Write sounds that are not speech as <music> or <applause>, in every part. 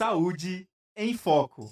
Saúde em Foco.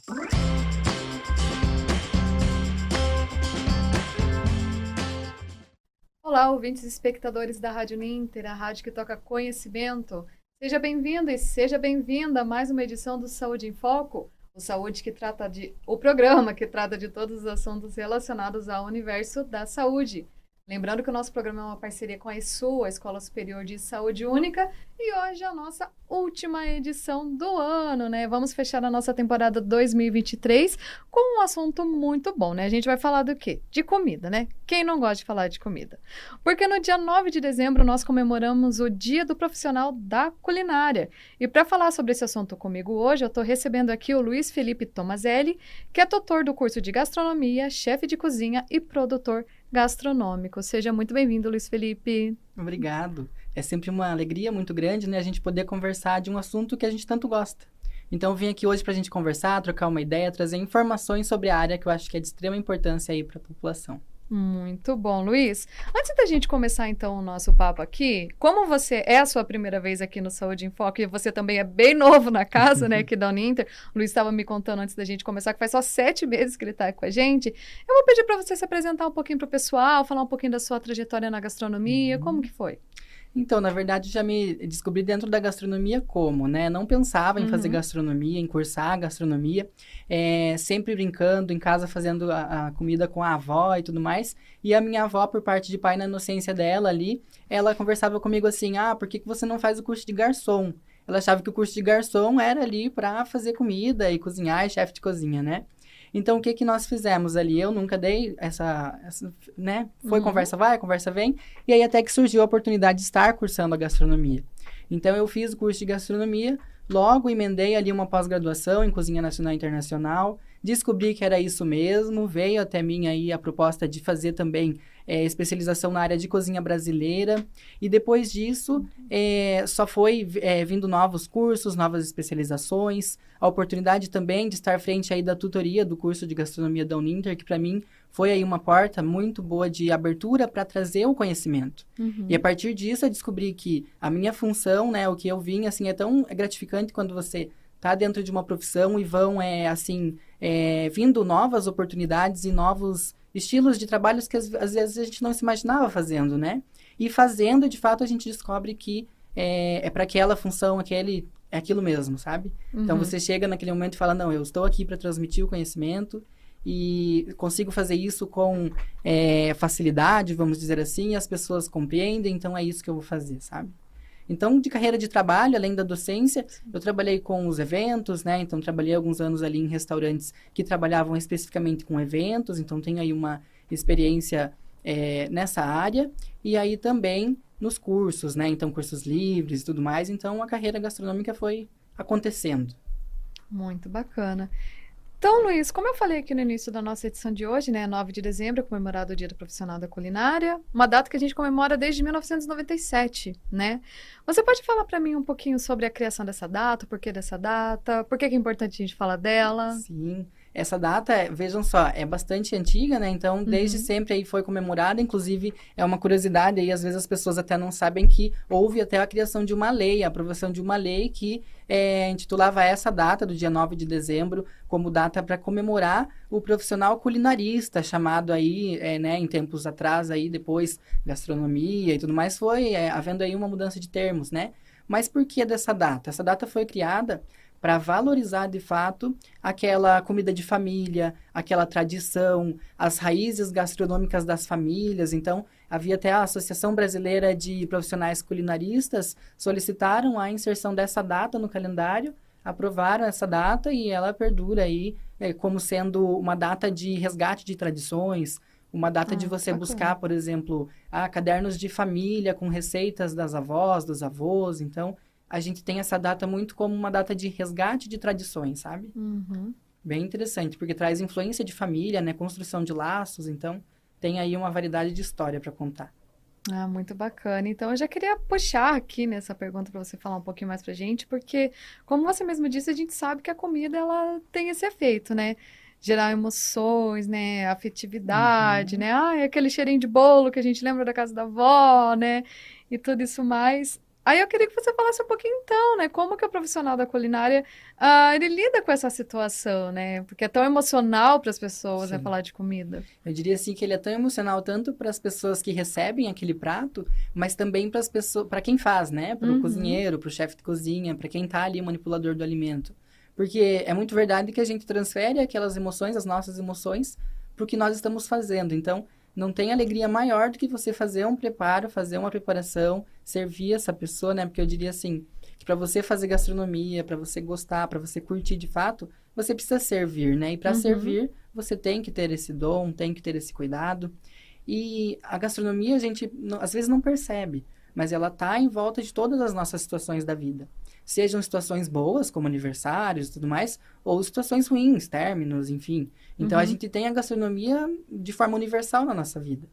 Olá, ouvintes e espectadores da Rádio Ninter, a rádio que toca conhecimento. Seja bem-vindo e seja bem-vinda a mais uma edição do Saúde em Foco, o Saúde que trata de o programa que trata de todos os assuntos relacionados ao universo da saúde. Lembrando que o nosso programa é uma parceria com a ESU, a Escola Superior de Saúde Única, e hoje é a nossa última edição do ano, né? Vamos fechar a nossa temporada 2023 com um assunto muito bom, né? A gente vai falar do quê? De comida, né? Quem não gosta de falar de comida? Porque no dia 9 de dezembro nós comemoramos o Dia do Profissional da Culinária. E para falar sobre esse assunto comigo hoje, eu estou recebendo aqui o Luiz Felipe Tomazelli, que é tutor do curso de gastronomia, chefe de cozinha e produtor gastronômico. Seja muito bem-vindo, Luiz Felipe. Obrigado. É sempre uma alegria muito grande, né, a gente poder conversar de um assunto que a gente tanto gosta. Então, vim aqui hoje para a gente conversar, trocar uma ideia, trazer informações sobre a área que eu acho que é de extrema importância aí para a população. Muito bom, Luiz. Antes da gente começar então o nosso papo aqui, como você é a sua primeira vez aqui no Saúde em Foco e você também é bem <laughs> novo na casa, né, aqui da Uninter, o Luiz estava me contando antes da gente começar que faz só sete meses que ele está com a gente. Eu vou pedir para você se apresentar um pouquinho para o pessoal, falar um pouquinho da sua trajetória na gastronomia, uhum. como que foi? Então, na verdade, já me descobri dentro da gastronomia como, né? Não pensava em uhum. fazer gastronomia, em cursar gastronomia. É, sempre brincando em casa, fazendo a, a, comida com a avó e tudo mais. E a minha avó, por parte de pai, na inocência dela ali, ela conversava comigo assim, ah, por que, que você não faz o curso de garçom? Ela achava que o curso de garçom era ali para fazer comida e cozinhar, chefe de cozinha, né? Então, o que que nós fizemos ali? Eu nunca dei essa, essa né? Foi uhum. conversa vai, conversa vem. E aí até que surgiu a oportunidade de estar cursando a gastronomia. Então, eu fiz o curso de gastronomia, logo emendei ali uma pós-graduação em cozinha nacional e internacional. Descobri que era isso mesmo, veio até mim aí a proposta de fazer também é, especialização na área de cozinha brasileira. E depois disso, é, só foi é, vindo novos cursos, novas especializações. A oportunidade também de estar frente aí da tutoria do curso de gastronomia da Uninter, que para mim foi aí uma porta muito boa de abertura para trazer o conhecimento. Uhum. E a partir disso eu descobri que a minha função, né, o que eu vim, assim, é tão gratificante quando você tá dentro de uma profissão e vão, é, assim, é, vindo novas oportunidades e novos estilos de trabalhos que às, às, vezes a gente não se imaginava fazendo, né? E fazendo, de fato, a gente descobre que é, é para aquela função, aquele, é aquilo mesmo, sabe? Então, uhum. Então você chega naquele momento e fala: não, eu estou aqui para transmitir o conhecimento e consigo fazer isso com é, facilidade, vamos dizer assim, e as pessoas compreendem, então é isso que eu vou fazer, sabe? Então, de carreira de trabalho, além da docência, eu trabalhei com os eventos, né? Então, trabalhei alguns anos ali em restaurantes que trabalhavam especificamente com eventos. Então, tenho aí uma experiência é, nessa área. E aí também nos cursos, né? Então, cursos livres e tudo mais. Então, a carreira gastronômica foi acontecendo. Muito bacana. Então, Luiz, como eu falei aqui no início da nossa edição de hoje, né, 9 de dezembro, comemorado o Dia do Profissional da Culinária, uma data que a gente comemora desde 1997, né? Você pode falar para mim um pouquinho sobre a criação dessa data, o porquê dessa data, por que é importante a gente falar dela? Sim. Essa data, vejam só, é bastante antiga, né? Então, desde uhum. sempre aí foi comemorada. Inclusive, é uma curiosidade aí, às vezes as pessoas até não sabem que houve até a criação de uma lei, a aprovação de uma lei que é, intitulava essa data, do dia 9 de dezembro, como data para comemorar o profissional culinarista, chamado aí, é, né, em tempos atrás, aí depois, gastronomia e tudo mais, foi é, havendo aí uma mudança de termos, né? Mas por que dessa data? Essa data foi criada para valorizar de fato aquela comida de família, aquela tradição, as raízes gastronômicas das famílias. Então, havia até a Associação Brasileira de Profissionais Culinaristas solicitaram a inserção dessa data no calendário, aprovaram essa data e ela perdura aí é, como sendo uma data de resgate de tradições, uma data ah, de você bacana. buscar, por exemplo, ah, cadernos de família com receitas das avós, dos avós. Então, a gente tem essa data muito como uma data de resgate de tradições, sabe? Uhum. Bem interessante, porque traz influência de família, né? Construção de laços, então tem aí uma variedade de história para contar. Ah, muito bacana. Então, eu já queria puxar aqui nessa pergunta para você falar um pouquinho mais pra gente, porque, como você mesmo disse, a gente sabe que a comida, ela tem esse efeito, né? Gerar emoções, né? Afetividade, uhum. né? Ah, é aquele cheirinho de bolo que a gente lembra da casa da avó, né? E tudo isso mais Aí eu queria que você falasse um pouquinho então, né? Como que o profissional da culinária, uh, ele lida com essa situação, né? Porque é tão emocional para as pessoas, né, falar de comida. Eu diria assim que ele é tão emocional tanto para as pessoas que recebem aquele prato, mas também para as pessoas, para quem faz, né? Para o uhum. cozinheiro, para o chefe de cozinha, para quem está ali manipulador do alimento. Porque é muito verdade que a gente transfere aquelas emoções, as nossas emoções, para o que nós estamos fazendo. Então, não tem alegria maior do que você fazer um preparo, fazer uma preparação, servir essa pessoa, né? Porque eu diria assim, que para você fazer gastronomia, para você gostar, para você curtir de fato, você precisa servir, né? E para uhum. servir, você tem que ter esse dom, tem que ter esse cuidado. E a gastronomia a gente às vezes não percebe, mas ela tá em volta de todas as nossas situações da vida sejam situações boas, como aniversários e tudo mais, ou situações ruins, términos, enfim. Então, uhum. a gente tem a gastronomia de forma universal na nossa vida.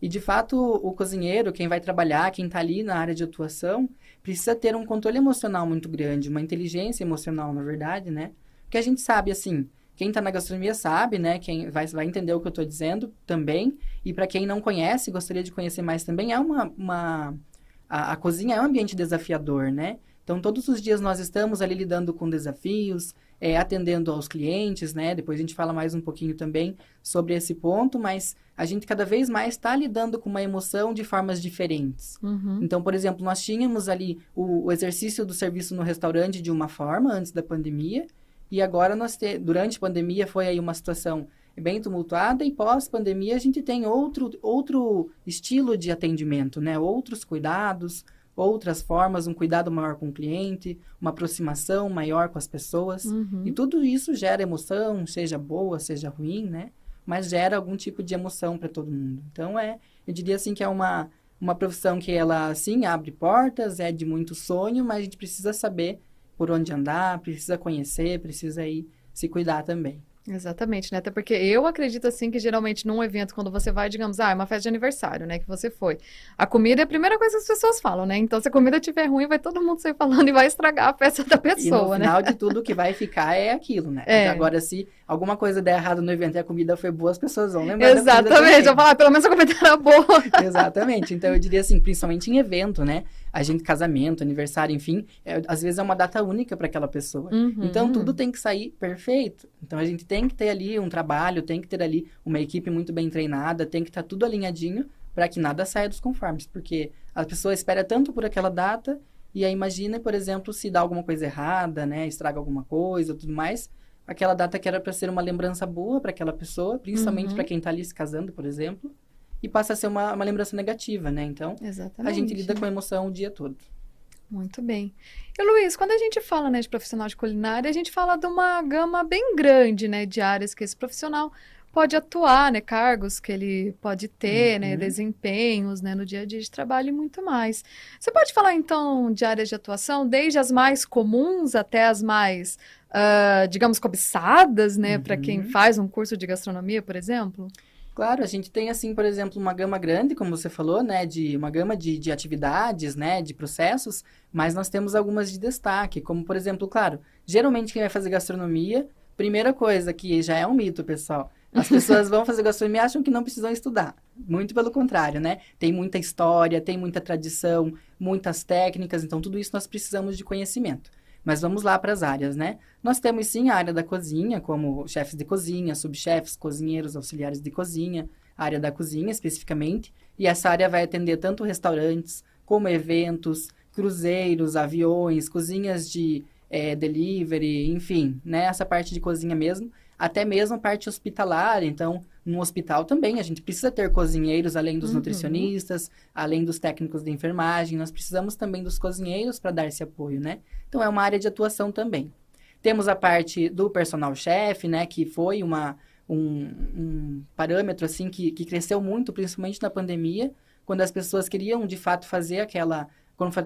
E, de fato, o cozinheiro, quem vai trabalhar, quem está ali na área de atuação, precisa ter um controle emocional muito grande, uma inteligência emocional, na verdade, né? Porque a gente sabe, assim, quem está na gastronomia sabe, né? Quem vai, vai entender o que eu estou dizendo também. E para quem não conhece, gostaria de conhecer mais também, é uma... uma a, a cozinha é um ambiente desafiador, né? Então, todos os dias nós estamos ali lidando com desafios, é, atendendo aos clientes, né? Depois a gente fala mais um pouquinho também sobre esse ponto, mas a gente cada vez mais está lidando com uma emoção de formas diferentes. Uhum. Então, por exemplo, nós tínhamos ali o, o, exercício do serviço no restaurante de uma forma antes da pandemia, e agora nós te, durante a pandemia foi aí uma situação bem tumultuada e pós-pandemia a gente tem outro, outro estilo de atendimento, né? Outros cuidados, outras formas, um cuidado maior com o cliente, uma aproximação maior com as pessoas. Uhum. E tudo isso gera emoção, seja boa, seja ruim, né? Mas gera algum tipo de emoção para todo mundo. Então, é, eu diria assim que é uma, uma profissão que ela, sim, abre portas, é de muito sonho, mas a gente precisa saber por onde andar, precisa conhecer, precisa aí se cuidar também. Exatamente, né? Até porque eu acredito assim que geralmente num evento, quando você vai, digamos, ah, é uma festa de aniversário, né? Que você foi. A comida é a primeira coisa que as pessoas falam, né? Então, se a comida estiver ruim, vai todo mundo sair falando e vai estragar a festa da pessoa, e no né? final de tudo, o que vai <laughs> ficar é aquilo, né? É. Agora, se alguma coisa der errado no evento e a comida foi boa, as pessoas vão lembrar Exatamente, eu falar, ah, pelo menos a comida era boa. Exatamente. Então, eu diria assim, principalmente em evento, né? A gente casamento, aniversário, enfim, é, às vezes é uma data única para aquela pessoa. Uhum. Então tudo tem que sair perfeito. Então a gente tem que ter ali um trabalho, tem que ter ali uma equipe muito bem treinada, tem que estar tá tudo alinhadinho para que nada saia dos conformes, porque a pessoa espera tanto por aquela data e aí imagina, por exemplo, se dá alguma coisa errada, né, estraga alguma coisa, tudo mais, aquela data que era para ser uma lembrança boa para aquela pessoa, principalmente uhum. para quem está ali se casando, por exemplo e passa a ser uma, uma lembrança negativa, né? Então, Exatamente. a gente lida com a emoção o dia todo. Muito bem. E Luiz, quando a gente fala né, de profissional de culinária, a gente fala de uma gama bem grande né, de áreas que esse profissional pode atuar, né, cargos que ele pode ter, né, uhum. né, desempenhos, né, no dia a dia de trabalho e muito mais. Você pode falar então de áreas de atuação, desde as mais comuns até as mais, uh, digamos, cobiçadas, né, uhum. para quem faz um curso de gastronomia, por exemplo? Claro, a gente tem, assim, por exemplo, uma gama grande, como você falou, né, de uma gama de, de atividades, né, de processos, mas nós temos algumas de destaque, como, por exemplo, claro, geralmente quem vai fazer gastronomia, primeira coisa que já é um mito, pessoal, as <laughs> pessoas vão fazer gastronomia e acham que não precisam estudar. Muito pelo contrário, né? Tem muita história, tem muita tradição, muitas técnicas, então tudo isso nós precisamos de conhecimento. Mas vamos lá para as áreas, né? Nós temos sim a área da cozinha, como chefes de cozinha, subchefes, cozinheiros, auxiliares de cozinha, área da cozinha especificamente, e essa área vai atender tanto restaurantes como eventos, cruzeiros, aviões, cozinhas de é, delivery, enfim, né? Essa parte de cozinha mesmo, até mesmo a parte hospitalar, então no hospital também a gente precisa ter cozinheiros além dos uhum. nutricionistas, além dos técnicos de enfermagem, nós precisamos também dos cozinheiros para dar esse apoio, né? Então é uma área de atuação também. Temos a parte do personal chefe, né, que foi uma, um, um parâmetro assim que, que cresceu muito, principalmente na pandemia, quando as pessoas queriam de fato fazer aquela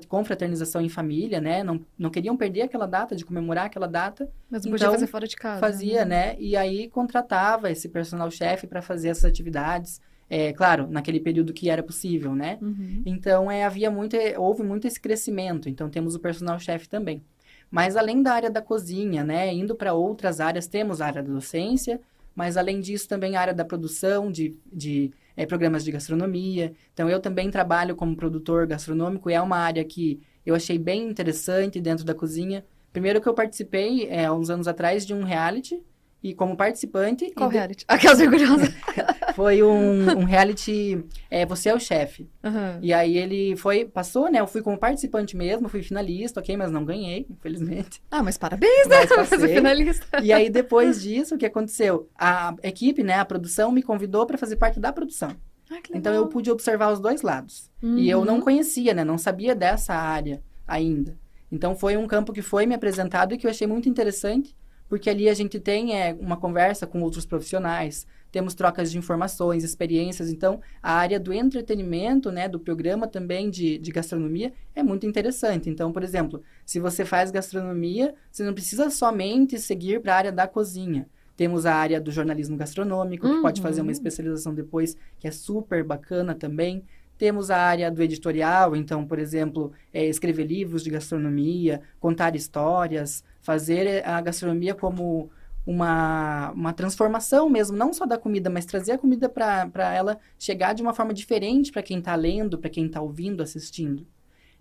confraternização em família, né? Não, não queriam perder aquela data, de comemorar aquela data. Mas não então, podia fazer fora de casa. Fazia, né? né? E aí contratava esse personal chefe para fazer essas atividades. É, claro, naquele período que era possível, né? Uhum. Então, é, havia muito, houve muito esse crescimento. Então, temos o personal chefe também. Mas além da área da cozinha, né, indo para outras áreas, temos a área da docência, mas além disso também a área da produção de, de é, programas de gastronomia. Então eu também trabalho como produtor gastronômico e é uma área que eu achei bem interessante dentro da cozinha. Primeiro que eu participei, é, uns anos atrás, de um reality, e como participante... Qual de- reality? Aquelas orgulhosas. <laughs> Foi um, um reality, é, Você é o Chefe. Aham. E aí ele foi, passou, né? Eu fui como participante mesmo, fui finalista, ok? Mas não ganhei, infelizmente. Ah, mas parabéns, né? Mas passei. finalista. E aí, depois disso, o que aconteceu? A equipe, né, a produção, me convidou para fazer parte da produção. Ah. Então, eu pude observar os dois lados. E eu não Uhum. conhecia, né, não sabia dessa área ainda. Então, foi um campo que foi me apresentado e que eu achei muito interessante, porque ali a gente tem é, uma conversa com outros profissionais, temos trocas de informações, experiências. Então, a área do entretenimento, né, do programa também de, de gastronomia é muito interessante. Então, por exemplo, se você faz gastronomia, você não precisa somente seguir para a área da cozinha. Temos a área do jornalismo gastronômico, que pode fazer Uhum. uma especialização depois, que é super bacana também. Temos a área do editorial, então, por exemplo, é, escrever livros de gastronomia, contar histórias, fazer eh, a gastronomia como uma, uma transformação mesmo, não só da comida, mas trazer a comida para ela chegar de uma forma diferente para quem está lendo, para quem está ouvindo, assistindo.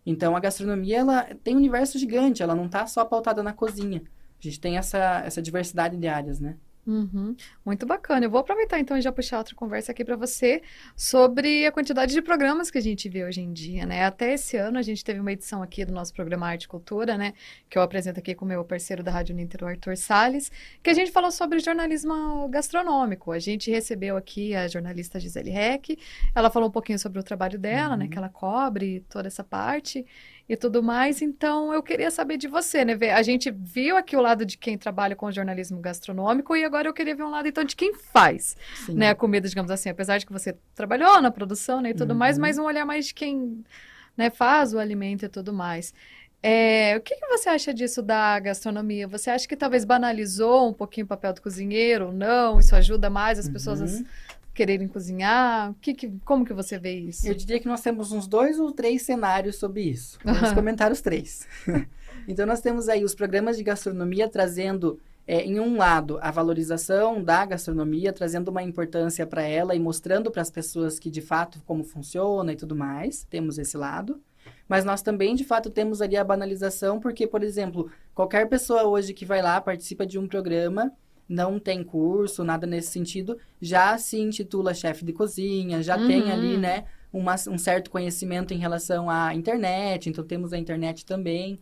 Então, a gastronomia ela tem um universo gigante, ela não está só pautada na cozinha. A gente tem essa, essa diversidade de áreas, né? Uhum. Muito bacana. Eu vou aproveitar então e já puxar outra conversa aqui para você sobre a quantidade de programas que a gente vê hoje em dia, né? Até esse ano a gente teve uma edição aqui do nosso programa Arte e Cultura, né? Que eu apresento aqui com o meu parceiro da Rádio Ninter, o Arthur Salles, que a gente falou sobre jornalismo gastronômico. A gente recebeu aqui a jornalista Gisele Reck. Ela falou um pouquinho sobre o trabalho dela, né? Uhum. Que ela cobre toda essa parte e tudo mais. Então, eu queria saber de você, né? A gente viu aqui o lado de quem trabalha com jornalismo gastronômico e agora eu queria ver um lado, então, de quem faz, Sim. né? A comida, digamos assim. Apesar de que você trabalhou na produção, né? E tudo mais, Uhum. mas um olhar mais de quem né, faz o alimento e tudo mais. É, o que, que você acha disso da gastronomia? Você acha que talvez banalizou um pouquinho o papel do cozinheiro ou não? Isso ajuda mais as pessoas a Uhum. Quererem cozinhar? Que que- como que você vê isso? Eu diria que nós temos uns dois ou três cenários sobre isso. Vamos <laughs> comentar os três. <laughs> então, nós temos aí os programas de gastronomia trazendo, é, em um lado, a valorização da gastronomia, trazendo uma importância para ela e mostrando para as pessoas que, de fato, como funciona e tudo mais. Temos esse lado. Mas nós também, de fato, temos ali a banalização, porque, por exemplo, qualquer pessoa hoje que vai lá, participa de um programa, não tem curso, nada nesse sentido, já se intitula chefe de cozinha, já tem Uhum. ali, né, uma- um certo conhecimento em relação à internet, então temos a internet também.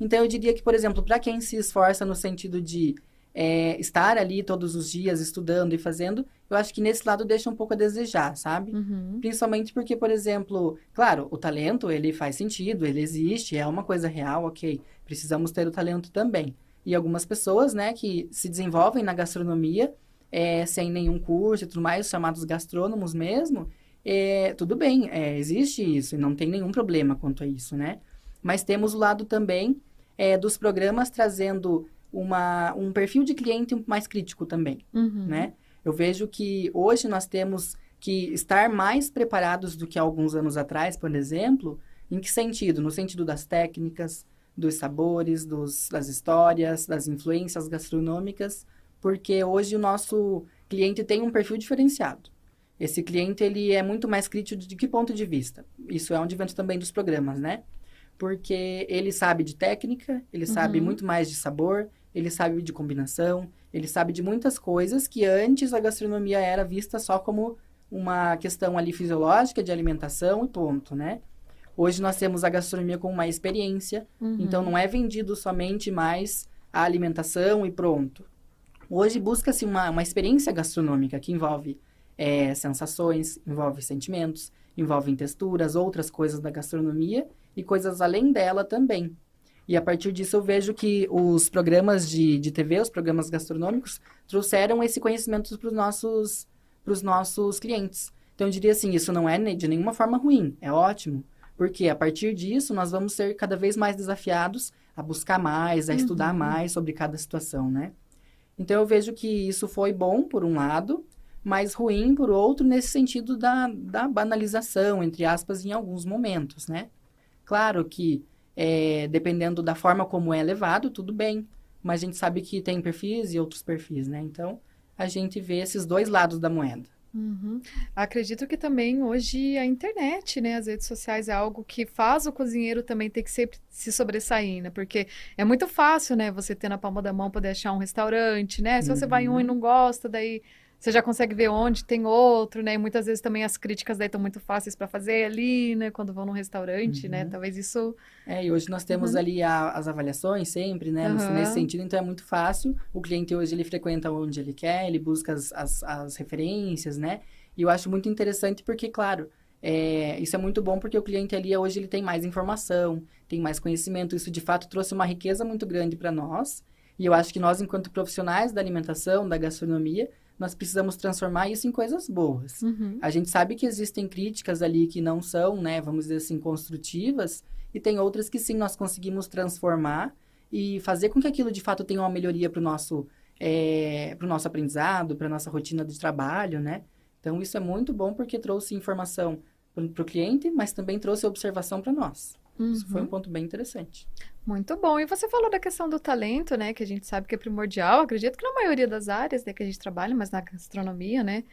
Então eu diria que, por exemplo, para quem se esforça no sentido de é, estar ali todos os dias estudando e fazendo, eu acho que nesse lado deixa um pouco a desejar, sabe? Uhum. Principalmente porque, por exemplo, claro, o talento, ele faz sentido, ele existe, é uma coisa real, ok. Precisamos ter o talento também. E algumas pessoas, né, que se desenvolvem na gastronomia é, sem nenhum curso e tudo mais, chamados gastrônomos mesmo, é, tudo bem, é, existe isso e não tem nenhum problema quanto a isso, né? Mas temos o lado também é, dos programas trazendo uma, um perfil de cliente mais crítico também Uhum. né? Eu vejo que hoje nós temos que estar mais preparados do que alguns anos atrás, por exemplo. Em que sentido? No sentido das técnicas, dos sabores, dos, das histórias, das influências gastronômicas, porque hoje o nosso cliente tem um perfil diferenciado. Esse cliente ele é muito mais crítico de que ponto de vista? Isso é um advento também dos programas, né? Porque ele sabe de técnica, ele sabe Uhum. muito mais de sabor, ele sabe de combinação, ele sabe de muitas coisas que antes a gastronomia era vista só como uma questão ali fisiológica de alimentação e ponto, né? Hoje nós temos a gastronomia com uma experiência, Uhum. então não é vendido somente mais a alimentação e pronto. Hoje busca-se uma, uma experiência gastronômica que envolve é, sensações, envolve sentimentos, envolve texturas, outras coisas da gastronomia e coisas além dela também. E a partir disso eu vejo que os programas de, de TV, os programas gastronômicos, trouxeram esse conhecimento para os nossos, pros nossos clientes. Então eu diria assim, isso não é de nenhuma forma ruim, é ótimo. Porque a partir disso nós vamos ser cada vez mais desafiados a buscar mais, a estudar Uhum. mais sobre cada situação, né? Então eu vejo que isso foi bom por um lado, mas ruim por outro nesse sentido da, da banalização, entre aspas, em alguns momentos, né? Claro que é, dependendo da forma como é levado, tudo bem. Mas a gente sabe que tem perfis e outros perfis, né? Então, a gente vê esses dois lados da moeda. Uhum. Acredito que também hoje a internet, né, as redes sociais é algo que faz o cozinheiro também ter que sempre se sobressair, né? Porque é muito fácil, né, você ter na palma da mão poder achar um restaurante, né? Se você vai em um e Uhum. não gosta, daí você já consegue ver onde tem outro, né? E muitas vezes também as críticas daí estão muito fáceis para fazer ali, né, quando vão num restaurante, né? Uhum. Talvez isso É, e hoje nós temos Uhum. ali a- as avaliações sempre, né? nesse- Aham. Nesse sentido, então é muito fácil. O cliente hoje ele frequenta onde ele quer, ele busca as, as, as referências, né? E eu acho muito interessante porque, claro, é, isso é muito bom porque o cliente ali hoje ele tem mais informação, tem mais conhecimento. Isso de fato trouxe uma riqueza muito grande para nós. E eu acho que nós, enquanto profissionais da alimentação, da gastronomia, nós precisamos transformar isso em coisas boas. Uhum. A gente sabe que existem críticas ali que não são, né, vamos dizer assim, construtivas, e tem outras que sim nós conseguimos transformar e fazer com que aquilo de fato tenha uma melhoria para o nosso, é, pro nosso aprendizado, para nossa rotina de trabalho, né? Então isso é muito bom porque trouxe informação para o cliente, mas também trouxe observação para nós. Isso foi um Uhum. ponto bem interessante. Muito bom. E você falou da questão do talento, né? Que a gente sabe que é primordial. Acredito que na maioria das áreas, né, que a gente trabalha, mas na gastronomia, né?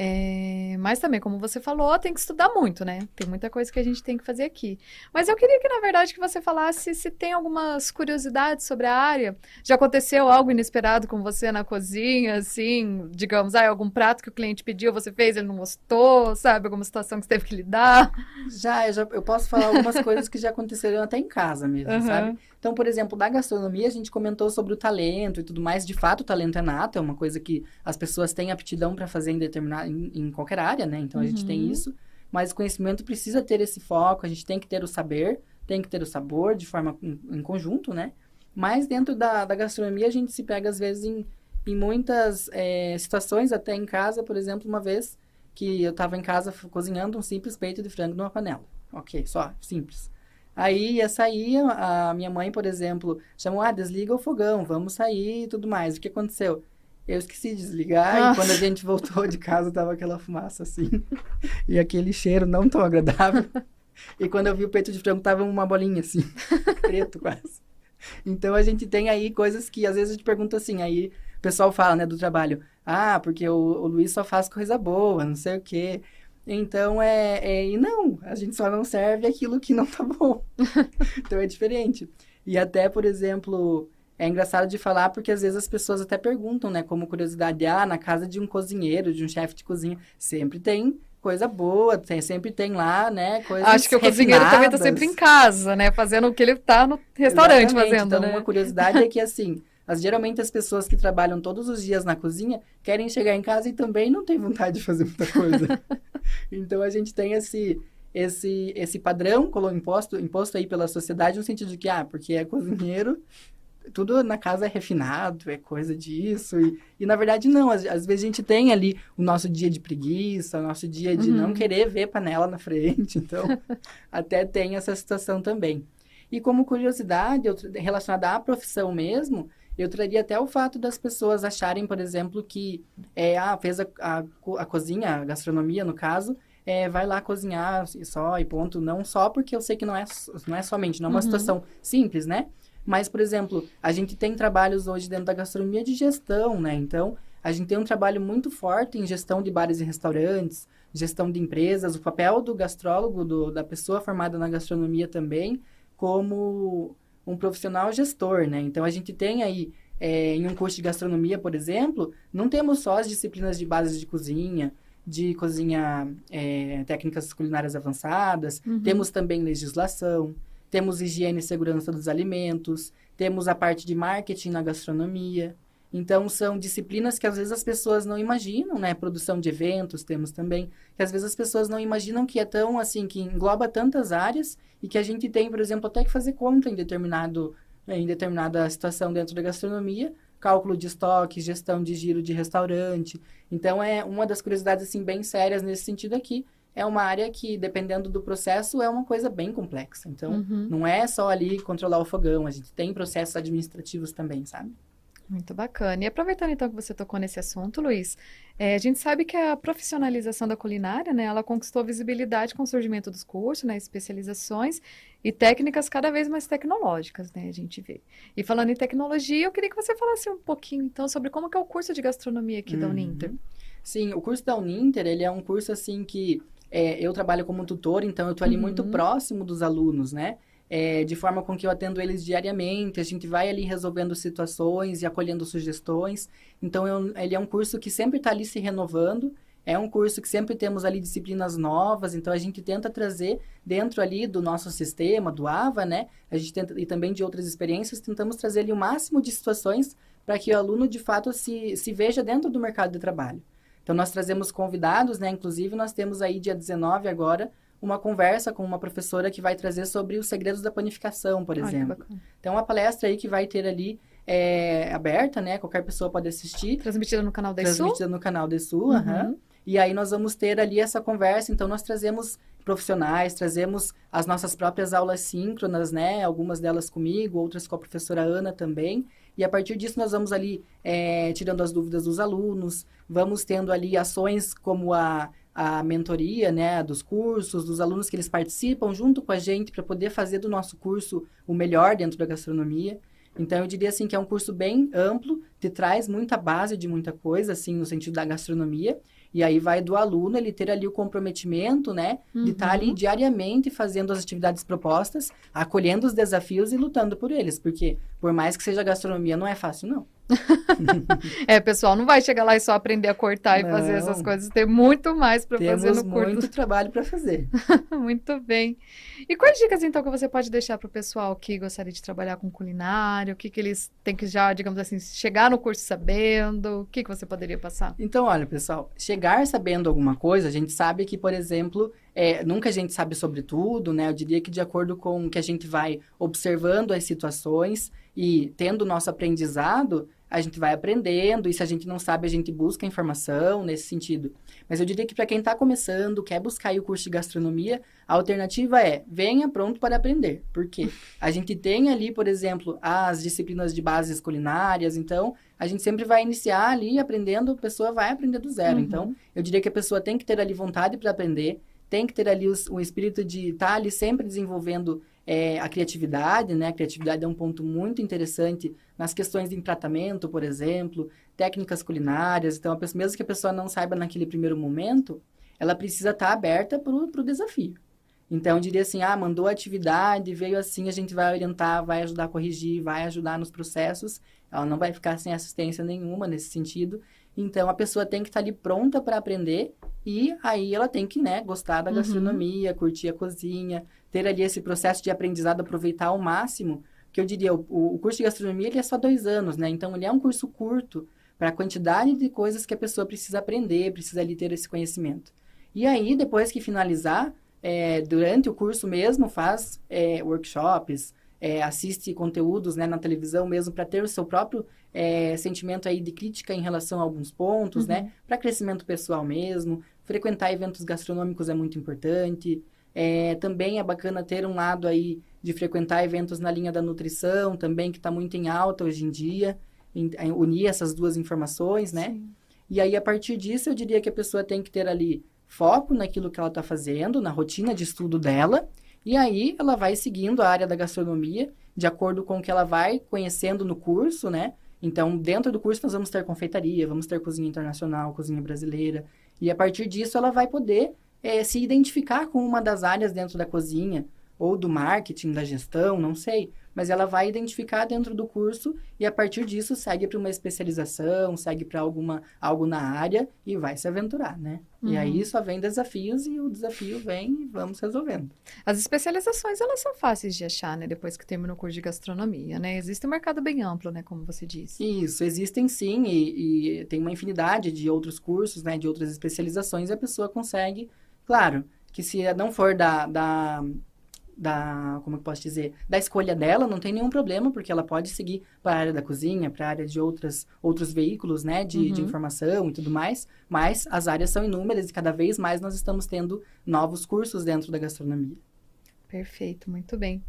É, Mas também, como você falou, tem que estudar muito, né? Tem muita coisa que a gente tem que fazer aqui. Mas eu queria que, na verdade, que você falasse se tem algumas curiosidades sobre a área. Já aconteceu algo inesperado com você na cozinha, assim? Digamos, ah, algum prato que o cliente pediu, você fez, ele não gostou, sabe? Alguma situação que você teve que lidar. Já, eu, já, eu posso falar algumas coisas que já aconteceram até em casa mesmo, Aham. sabe? Então, por exemplo, da gastronomia, a gente comentou sobre o talento e tudo mais. De fato, o talento é nato, é uma coisa que as pessoas têm aptidão para fazer em determinada, em, em qualquer área, né? Então, a gente tem Uhum. isso. Mas o conhecimento precisa ter esse foco, a gente tem que ter o saber, tem que ter o sabor de forma em, em conjunto, né? Mas dentro da, da gastronomia, a gente se pega, às vezes, em, em muitas eh, situações, até em casa, por exemplo, uma vez que eu estava em casa cozinhando um simples peito de frango numa panela. Ok, só, simples. Aí ia sair, a minha mãe, por exemplo, chamou, ah, desliga o fogão, vamos sair e tudo mais. O que aconteceu? Eu esqueci de desligar Nossa. e quando a gente voltou de casa tava aquela fumaça assim. <laughs> E aquele cheiro não tão agradável. E quando eu vi o peito de frango tava uma bolinha assim, <laughs> preto quase. Então a gente tem aí coisas que às vezes a gente pergunta assim, aí o pessoal fala, né, do trabalho, ah, porque o, o Luiz só faz coisa boa, não sei o quê. Então é, é. E não, a gente só não serve aquilo que não tá bom. <laughs> então é diferente. E até, por exemplo, é engraçado de falar porque às vezes as pessoas até perguntam, né, como curiosidade, ah, na casa de um cozinheiro, de um chefe de cozinha, sempre tem coisa boa, tem, sempre tem lá, né, coisas Acho que o cozinheiro também tá refinadas. sempre em casa, né? Fazendo o que ele tá no restaurante Exatamente. fazendo, então, né? uma curiosidade é que, assim, <laughs> as, geralmente as pessoas que trabalham todos os dias na cozinha querem chegar em casa e também não têm vontade de fazer muita coisa. <laughs> então, a gente tem esse, esse, esse padrão colo- imposto, imposto aí pela sociedade no sentido de que, ah, porque é cozinheiro, tudo na casa é refinado, é coisa disso. E, e na verdade, não. Às, às vezes a gente tem ali o nosso dia de preguiça, o nosso dia de não Uhum. querer ver panela na frente. Então, <laughs> até tem essa situação também. E como curiosidade, relacionada à profissão mesmo, eu traria até o fato das pessoas acharem, por exemplo, que é, ah, fez a, a, a cozinha, a gastronomia, no caso, é, vai lá cozinhar e só e ponto. Não só porque eu sei que não é, não é somente, não é uma Uhum. situação simples, né? Mas, por exemplo, a gente tem trabalhos hoje dentro da gastronomia de gestão, né? Então, a gente tem um trabalho muito forte em gestão de bares e restaurantes, gestão de empresas, o papel do gastrólogo, do, da pessoa formada na gastronomia também, como um profissional gestor, né? Então, a gente tem aí, é, em um curso de gastronomia, por exemplo, não temos só as disciplinas de base de cozinha, de cozinha, é, técnicas culinárias avançadas, Uhum. temos também legislação, temos higiene e segurança dos alimentos, temos a parte de marketing na gastronomia. Então, são disciplinas que às vezes as pessoas não imaginam, né? Produção de eventos temos também, que às vezes as pessoas não imaginam que é tão assim, que engloba tantas áreas e que a gente tem, por exemplo, até que fazer conta em determinado em determinada situação dentro da gastronomia, cálculo de estoque, gestão de giro de restaurante. Então, é uma das curiosidades assim bem sérias nesse sentido aqui. É uma área que, dependendo do processo, é uma coisa bem complexa. Então, Uhum. não é só ali controlar o fogão, a gente tem processos administrativos também, sabe? Muito bacana. E aproveitando então que você tocou nesse assunto, Luiz, eh, a gente sabe que a profissionalização da culinária, né, ela conquistou visibilidade com o surgimento dos cursos, né, especializações e técnicas cada vez mais tecnológicas, né, a gente vê. E falando em tecnologia, eu queria que você falasse um pouquinho então sobre como que é o curso de gastronomia aqui da Uhum. Uninter. Sim, o curso da Uninter, ele é um curso assim que é, eu trabalho como tutor, então eu estou ali uhum. muito próximo dos alunos, né? É, de forma com que eu atendo eles diariamente, a gente vai ali resolvendo situações e acolhendo sugestões. Então, eu, ele é um curso que sempre está ali se renovando, é um curso que sempre temos ali disciplinas novas, então a gente tenta trazer dentro ali do nosso sistema, do AVA, né? A gente tenta, e também de outras experiências, tentamos trazer ali o máximo de situações para que o aluno, de fato, se, se veja dentro do mercado de trabalho. Então, nós trazemos convidados, né? Inclusive, nós temos aí, dia 19 agora, uma conversa com uma professora que vai trazer sobre os segredos da panificação, por exemplo. então, uma palestra aí que vai ter ali é, aberta, né? Qualquer pessoa pode assistir. Transmitida no canal da Transmitida no canal da Sul, uhum. E aí nós vamos ter ali essa conversa. Então, nós trazemos profissionais, trazemos as nossas próprias aulas síncronas, né? Algumas delas comigo, outras com a professora Ana também. E a partir disso, nós vamos ali é, tirando as dúvidas dos alunos, vamos tendo ali ações como a, a mentoria, né, dos cursos, dos alunos que eles participam junto com a gente para poder fazer do nosso curso o melhor dentro da gastronomia. Então, eu diria assim que é um curso bem amplo, te traz muita base de muita coisa, assim, no sentido da gastronomia. E aí vai do aluno ele ter ali o comprometimento, né? Uhum. De estar ali diariamente fazendo as atividades propostas, acolhendo os desafios e lutando por eles. Porque, por mais que seja gastronomia, não é fácil, não. <laughs> é, pessoal, não vai chegar lá e só aprender a cortar não. e fazer essas coisas. Tem muito mais para fazer no curso. muito trabalho para fazer. <laughs> muito bem. E quais dicas, então, que você pode deixar para o pessoal que gostaria de trabalhar com culinária? O que, que eles têm que já, digamos assim, chegar no curso sabendo? O que, que você poderia passar? Então, olha, pessoal, chegar sabendo alguma coisa, a gente sabe que, por exemplo, é, nunca a gente sabe sobre tudo, né? Eu diria que de acordo com o que a gente vai observando as situações e tendo o nosso aprendizado, a gente vai aprendendo, e se a gente não sabe, a gente busca informação nesse sentido. Mas eu diria que para quem está começando, quer buscar o curso de gastronomia, a alternativa é venha pronto para aprender. Por quê? <laughs> A gente tem ali, por exemplo, as disciplinas de bases culinárias, então a gente sempre vai iniciar ali aprendendo, a pessoa vai aprender do zero. Uhum. Então, eu diria que a pessoa tem que ter ali vontade para aprender, tem que ter ali o, o espírito de estar tá ali sempre desenvolvendo é, a criatividade, né? A criatividade é um ponto muito interessante nas questões de tratamento, por exemplo, técnicas culinárias. Então, pessoa, mesmo que a pessoa não saiba naquele primeiro momento, ela precisa estar aberta para o desafio. Então, diria assim, ah, mandou a atividade, veio assim, a gente vai orientar, vai ajudar a corrigir, vai ajudar nos processos. Ela não vai ficar sem assistência nenhuma nesse sentido. Então, a pessoa tem que estar ali pronta para aprender e aí ela tem que, né, gostar da uhum. gastronomia, uhum. curtir a cozinha, ter ali esse processo de aprendizado, aproveitar ao máximo, que eu diria, o, o curso de gastronomia ele é só dois anos, né? Então, ele é um curso curto para a quantidade de coisas que a pessoa precisa aprender, precisa ali ter esse conhecimento. E aí, depois que finalizar, é, durante o curso mesmo, faz é, workshops, é, assiste conteúdos né, na televisão mesmo para ter o seu próprio é, sentimento aí de crítica em relação a alguns pontos, né? uhum. né? Para crescimento pessoal mesmo. Frequentar eventos gastronômicos é muito importante. É, também é bacana ter um lado aí de frequentar eventos na linha da nutrição, também que está muito em alta hoje em dia, em, em unir essas duas informações, né? Sim. E aí, a partir disso, eu diria que a pessoa tem que ter ali foco naquilo que ela está fazendo, na rotina de estudo dela, e aí ela vai seguindo a área da gastronomia de acordo com o que ela vai conhecendo no curso, né? Então, dentro do curso, nós vamos ter confeitaria, vamos ter cozinha internacional, cozinha brasileira, e a partir disso ela vai poder é, se identificar com uma das áreas dentro da cozinha, ou do marketing, da gestão, não sei. Mas ela vai identificar dentro do curso e a partir disso segue para uma especialização, segue para alguma algo na área e vai se aventurar, né? Uhum. E aí só vem desafios e o desafio vem e vamos resolvendo. As especializações elas são fáceis de achar, né? Depois que termina o curso de gastronomia, né? Existe um mercado bem amplo, né? Como você disse. Isso, existem sim e, e tem uma infinidade de outros cursos, né? De outras especializações e a pessoa consegue Claro, que se não for da, da, da, como eu posso dizer, da escolha dela, não tem nenhum problema, porque ela pode seguir para a área da cozinha, para a área de outras, outros veículos, né, de, uhum. de informação e tudo mais, mas as áreas são inúmeras e cada vez mais nós estamos tendo novos cursos dentro da gastronomia. Perfeito, muito bem.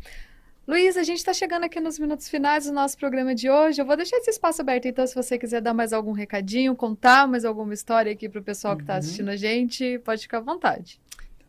Luiz, a gente está chegando aqui nos minutos finais do nosso programa de hoje. Eu vou deixar esse espaço aberto, então, se você quiser dar mais algum recadinho, contar mais alguma história aqui para o pessoal que está uhum. assistindo a gente, pode ficar à vontade.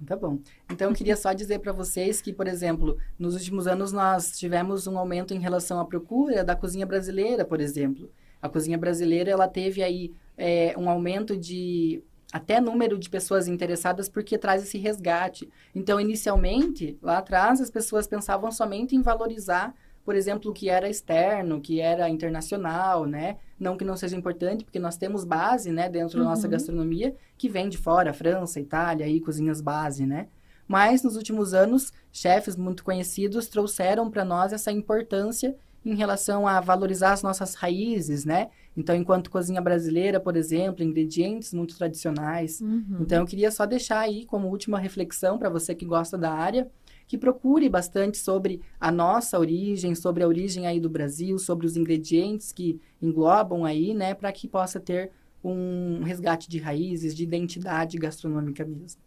Tá bom. Então, eu queria só dizer para vocês que, por exemplo, nos últimos anos nós tivemos um aumento em relação à procura da cozinha brasileira, por exemplo. A cozinha brasileira, ela teve aí é, um aumento de até número de pessoas interessadas porque traz esse resgate. Então, inicialmente, lá atrás, as pessoas pensavam somente em valorizar, por exemplo, o que era externo, o que era internacional, né? Não que não seja importante, porque nós temos base, né, dentro uhum. da nossa uhum. gastronomia, que vem de fora, França, Itália, aí cozinhas base, né? Mas nos últimos anos, chefes muito conhecidos trouxeram para nós essa importância em relação a valorizar as nossas raízes, né? Então, enquanto cozinha brasileira, por exemplo, ingredientes muito tradicionais. Uhum. Então, eu queria só deixar aí como última reflexão para você que gosta da área, que procure bastante sobre a nossa origem, sobre a origem aí do Brasil, sobre os ingredientes que englobam aí, né, para que possa ter um resgate de raízes, de identidade gastronômica mesmo.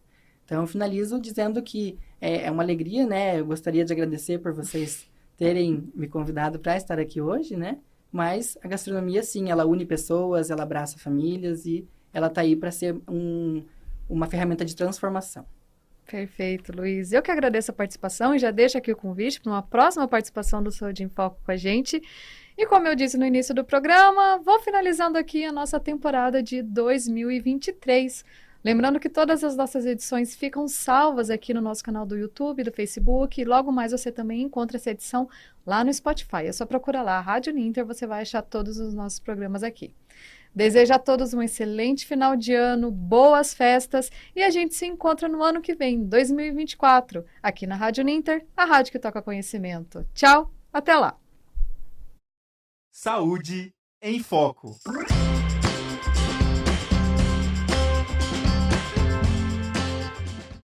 Então, finalizo dizendo que é, é uma alegria, né? Eu gostaria de agradecer por vocês terem me convidado para estar aqui hoje, né? Mas a gastronomia, sim, ela une pessoas, ela abraça famílias e ela está aí para ser um, uma ferramenta de transformação. Perfeito, Luiz. Eu que agradeço a participação e já deixo aqui o convite para uma próxima participação do Saúde em Foco com a gente. E como eu disse no início do programa, vou finalizando aqui a nossa temporada de 2023. Lembrando que todas as nossas edições ficam salvas aqui no nosso canal do YouTube, do Facebook, e logo mais você também encontra essa edição lá no Spotify. É só procurar lá, Rádio Ninter, você vai achar todos os nossos programas aqui. Desejo a todos um excelente final de ano, boas festas e a gente se encontra no ano que vem, 2024, aqui na Rádio Ninter, a rádio que toca conhecimento. Tchau, até lá. Saúde em Foco.